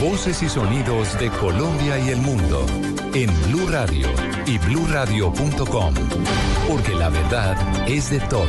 Voces y sonidos de Colombia y el mundo en Blue Radio y bluradio.com, porque la verdad es de todos.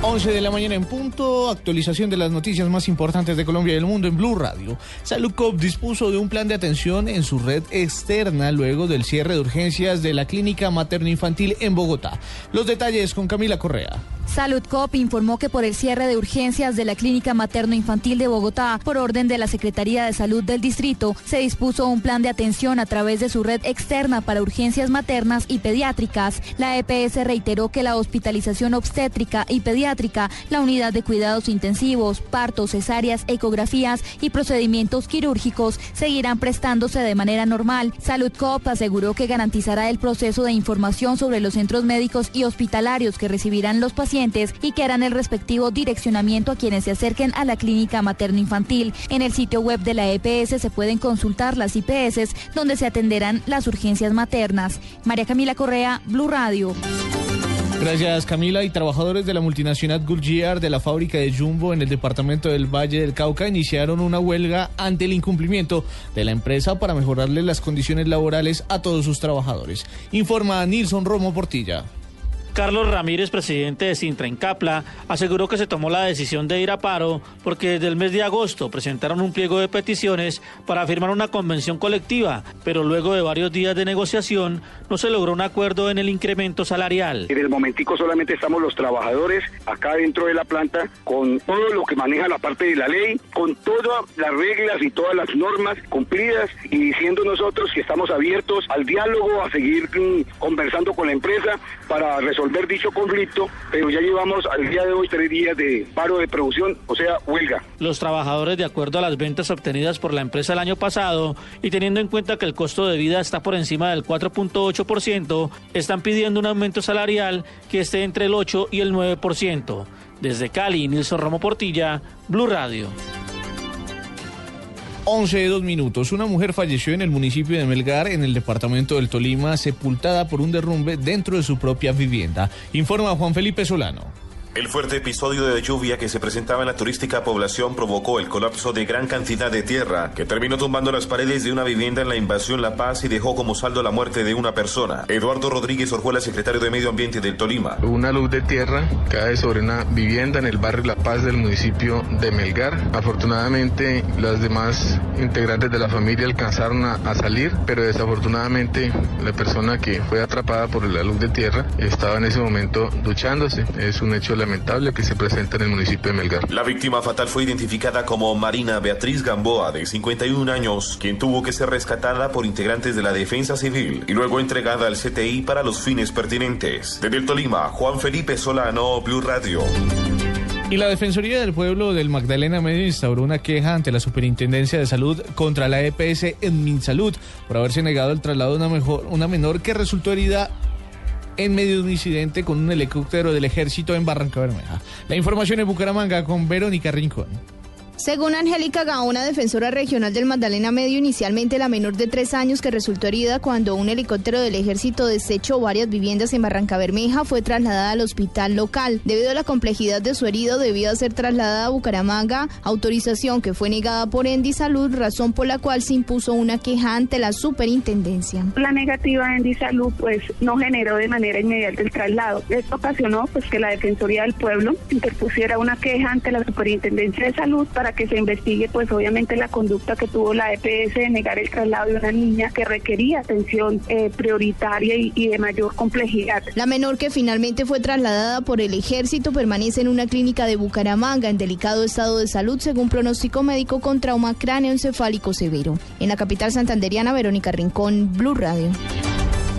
11 de la mañana en punto, actualización de las noticias más importantes de Colombia y el mundo en Blue Radio. Saludcop dispuso de un plan de atención en su red externa luego del cierre de urgencias de la clínica materno-infantil en Bogotá. Los detalles con Camila Correa. Saludcop informó que por el cierre de urgencias de la Clínica Materno-Infantil de Bogotá, por orden de la Secretaría de Salud del Distrito, se dispuso un plan de atención a través de su red externa para urgencias maternas y pediátricas. La EPS reiteró que la hospitalización obstétrica y pediátrica, la unidad de cuidados intensivos, partos, cesáreas, ecografías y procedimientos quirúrgicos seguirán prestándose de manera normal. Saludcop aseguró que garantizará el proceso de información sobre los centros médicos y hospitalarios que recibirán los pacientes y que harán el respectivo direccionamiento a quienes se acerquen a la clínica materno-infantil. En el sitio web de la EPS se pueden consultar las IPS donde se atenderán las urgencias maternas. María Camila Correa, Blue Radio. Gracias Camila y trabajadores de la multinacional Gulgiar de la fábrica de Jumbo en el departamento del Valle del Cauca iniciaron una huelga ante el incumplimiento de la empresa para mejorarle las condiciones laborales a todos sus trabajadores. Informa Nilson Romo Portilla. Carlos Ramírez, presidente de Sintra en Capla, aseguró que se tomó la decisión de ir a paro porque desde el mes de agosto presentaron un pliego de peticiones para firmar una convención colectiva, pero luego de varios días de negociación no se logró un acuerdo en el incremento salarial. En el momentico solamente estamos los trabajadores acá dentro de la planta con todo lo que maneja la parte de la ley, con todas las reglas y todas las normas cumplidas y diciendo nosotros que estamos abiertos al diálogo, a seguir mm, conversando con la empresa para resolver resolver dicho conflicto, pero ya llevamos al día de hoy tres días de paro de producción, o sea, huelga. Los trabajadores, de acuerdo a las ventas obtenidas por la empresa el año pasado y teniendo en cuenta que el costo de vida está por encima del 4.8%, están pidiendo un aumento salarial que esté entre el 8 y el 9%. Desde Cali, Nilson Romo Portilla, Blue Radio. 11 de 2 minutos. Una mujer falleció en el municipio de Melgar, en el departamento del Tolima, sepultada por un derrumbe dentro de su propia vivienda. Informa Juan Felipe Solano. El fuerte episodio de lluvia que se presentaba en la turística población provocó el colapso de gran cantidad de tierra, que terminó tumbando las paredes de una vivienda en la invasión La Paz y dejó como saldo la muerte de una persona. Eduardo Rodríguez Orjuela, secretario de Medio Ambiente del Tolima. Una luz de tierra cae sobre una vivienda en el barrio La Paz del municipio de Melgar. Afortunadamente, las demás integrantes de la familia alcanzaron a, a salir, pero desafortunadamente la persona que fue atrapada por la luz de tierra estaba en ese momento duchándose. Es un hecho lamentable que se presenta en el municipio de Melgar. La víctima fatal fue identificada como Marina Beatriz Gamboa, de 51 años, quien tuvo que ser rescatada por integrantes de la Defensa Civil y luego entregada al CTI para los fines pertinentes. Desde el Tolima, Juan Felipe Solano, Blue Radio. Y la Defensoría del Pueblo del Magdalena Medio instauró una queja ante la Superintendencia de Salud contra la EPS en Minsalud por haberse negado el traslado de una, mejor, una menor que resultó herida en medio de un incidente con un helicóptero del ejército en Barranca Bermeja. La información en Bucaramanga con Verónica Rincón. Según Angélica Gaona, defensora regional del Magdalena Medio, inicialmente la menor de tres años que resultó herida cuando un helicóptero del ejército desechó varias viviendas en Barranca Bermeja fue trasladada al hospital local. Debido a la complejidad de su herido, debía ser trasladada a Bucaramanga, autorización que fue negada por Endi Salud, razón por la cual se impuso una queja ante la superintendencia. La negativa de Endi Salud pues no generó de manera inmediata el traslado. Esto ocasionó pues que la Defensoría del Pueblo interpusiera una queja ante la Superintendencia de Salud para que se investigue pues obviamente la conducta que tuvo la EPS de negar el traslado de una niña que requería atención eh, prioritaria y, y de mayor complejidad. La menor que finalmente fue trasladada por el ejército permanece en una clínica de Bucaramanga en delicado estado de salud según pronóstico médico con trauma cráneo encefálico severo. En la capital santanderiana, Verónica Rincón, Blue Radio.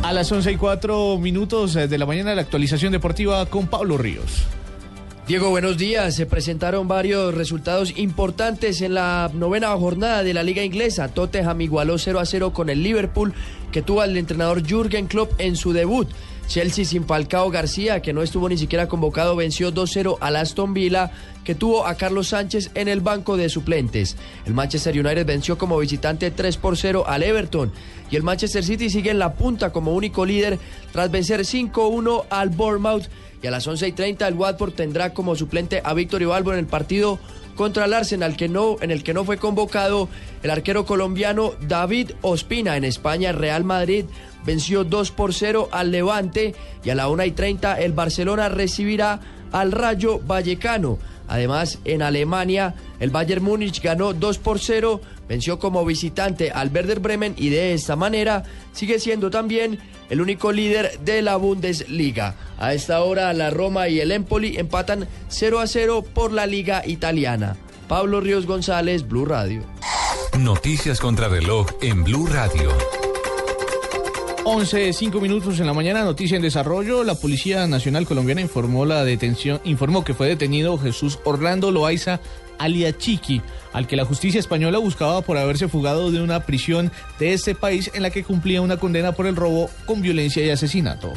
A las 11 y 4 minutos de la mañana la actualización deportiva con Pablo Ríos. Diego, buenos días. Se presentaron varios resultados importantes en la novena jornada de la Liga Inglesa. Tottenham igualó 0 a 0 con el Liverpool, que tuvo al entrenador Jürgen Klopp en su debut. Chelsea sin Falcao García, que no estuvo ni siquiera convocado, venció 2-0 al Aston Villa, que tuvo a Carlos Sánchez en el banco de suplentes. El Manchester United venció como visitante 3 por 0 al Everton. Y el Manchester City sigue en la punta como único líder tras vencer 5-1 al Bournemouth. Y a las 11 y 30 el Watford tendrá como suplente a Víctor Ibalbo en el partido contra el Arsenal, que no, en el que no fue convocado el arquero colombiano David Ospina. En España, Real Madrid venció 2 por 0 al Levante y a la 1 y 30 el Barcelona recibirá al Rayo Vallecano. Además, en Alemania, el Bayern Múnich ganó 2 por 0, venció como visitante al Werder Bremen y de esta manera sigue siendo también el único líder de la Bundesliga. A esta hora, la Roma y el Empoli empatan 0 a 0 por la Liga Italiana. Pablo Ríos González, Blue Radio. Noticias contra reloj en Blue Radio. 11, 5 minutos en la mañana, noticia en desarrollo. La Policía Nacional Colombiana informó la detención, informó que fue detenido Jesús Orlando Loaiza alia Chiqui, al que la justicia española buscaba por haberse fugado de una prisión de este país en la que cumplía una condena por el robo con violencia y asesinato.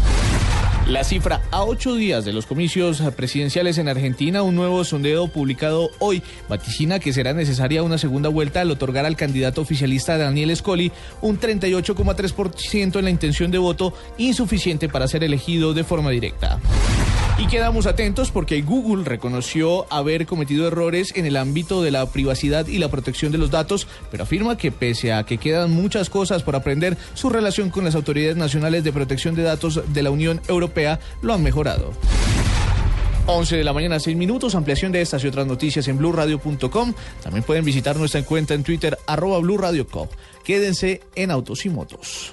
La cifra a ocho días de los comicios presidenciales en Argentina, un nuevo sondeo publicado hoy vaticina que será necesaria una segunda vuelta al otorgar al candidato oficialista Daniel Scully un 38,3% en la intención de voto insuficiente para ser elegido de forma directa. Y quedamos atentos porque Google reconoció haber cometido errores en el ámbito de la privacidad y la protección de los datos, pero afirma que pese a que quedan muchas cosas por aprender, su relación con las autoridades nacionales de protección de datos de la Unión Europea lo han mejorado. 11 de la mañana, 6 minutos. Ampliación de estas y otras noticias en blurradio.com. También pueden visitar nuestra cuenta en Twitter, arroba. Quédense en Autos y Motos.